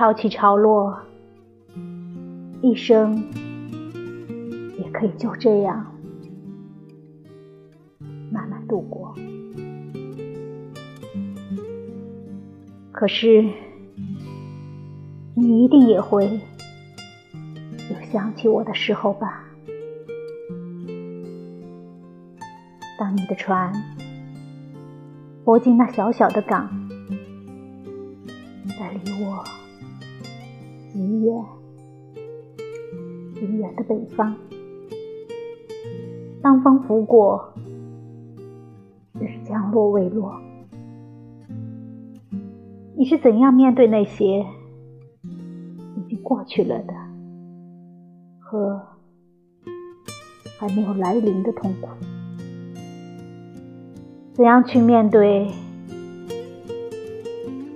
潮起潮落，一生也可以就这样慢慢度过。可是，你一定也会有想起我的时候吧？当你的船泊进那小小的港，在离我极远极远的北方，当风拂过，日将落未落。你是怎样面对那些已经过去了的和还没有来临的痛苦？怎样去面对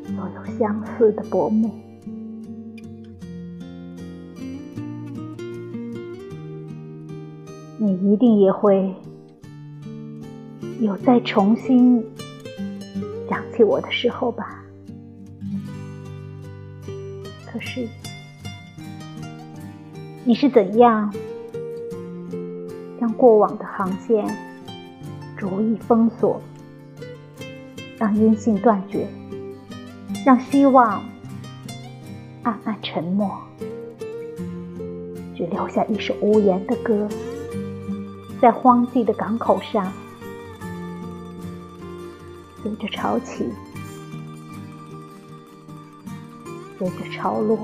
所有相似的薄暮？你一定也会有再重新想起我的时候吧？可是，你是怎样将过往的航线逐一封锁，让音信断绝，让希望暗暗沉默，只留下一首无言的歌，在荒寂的港口上，随着潮起。随着潮落。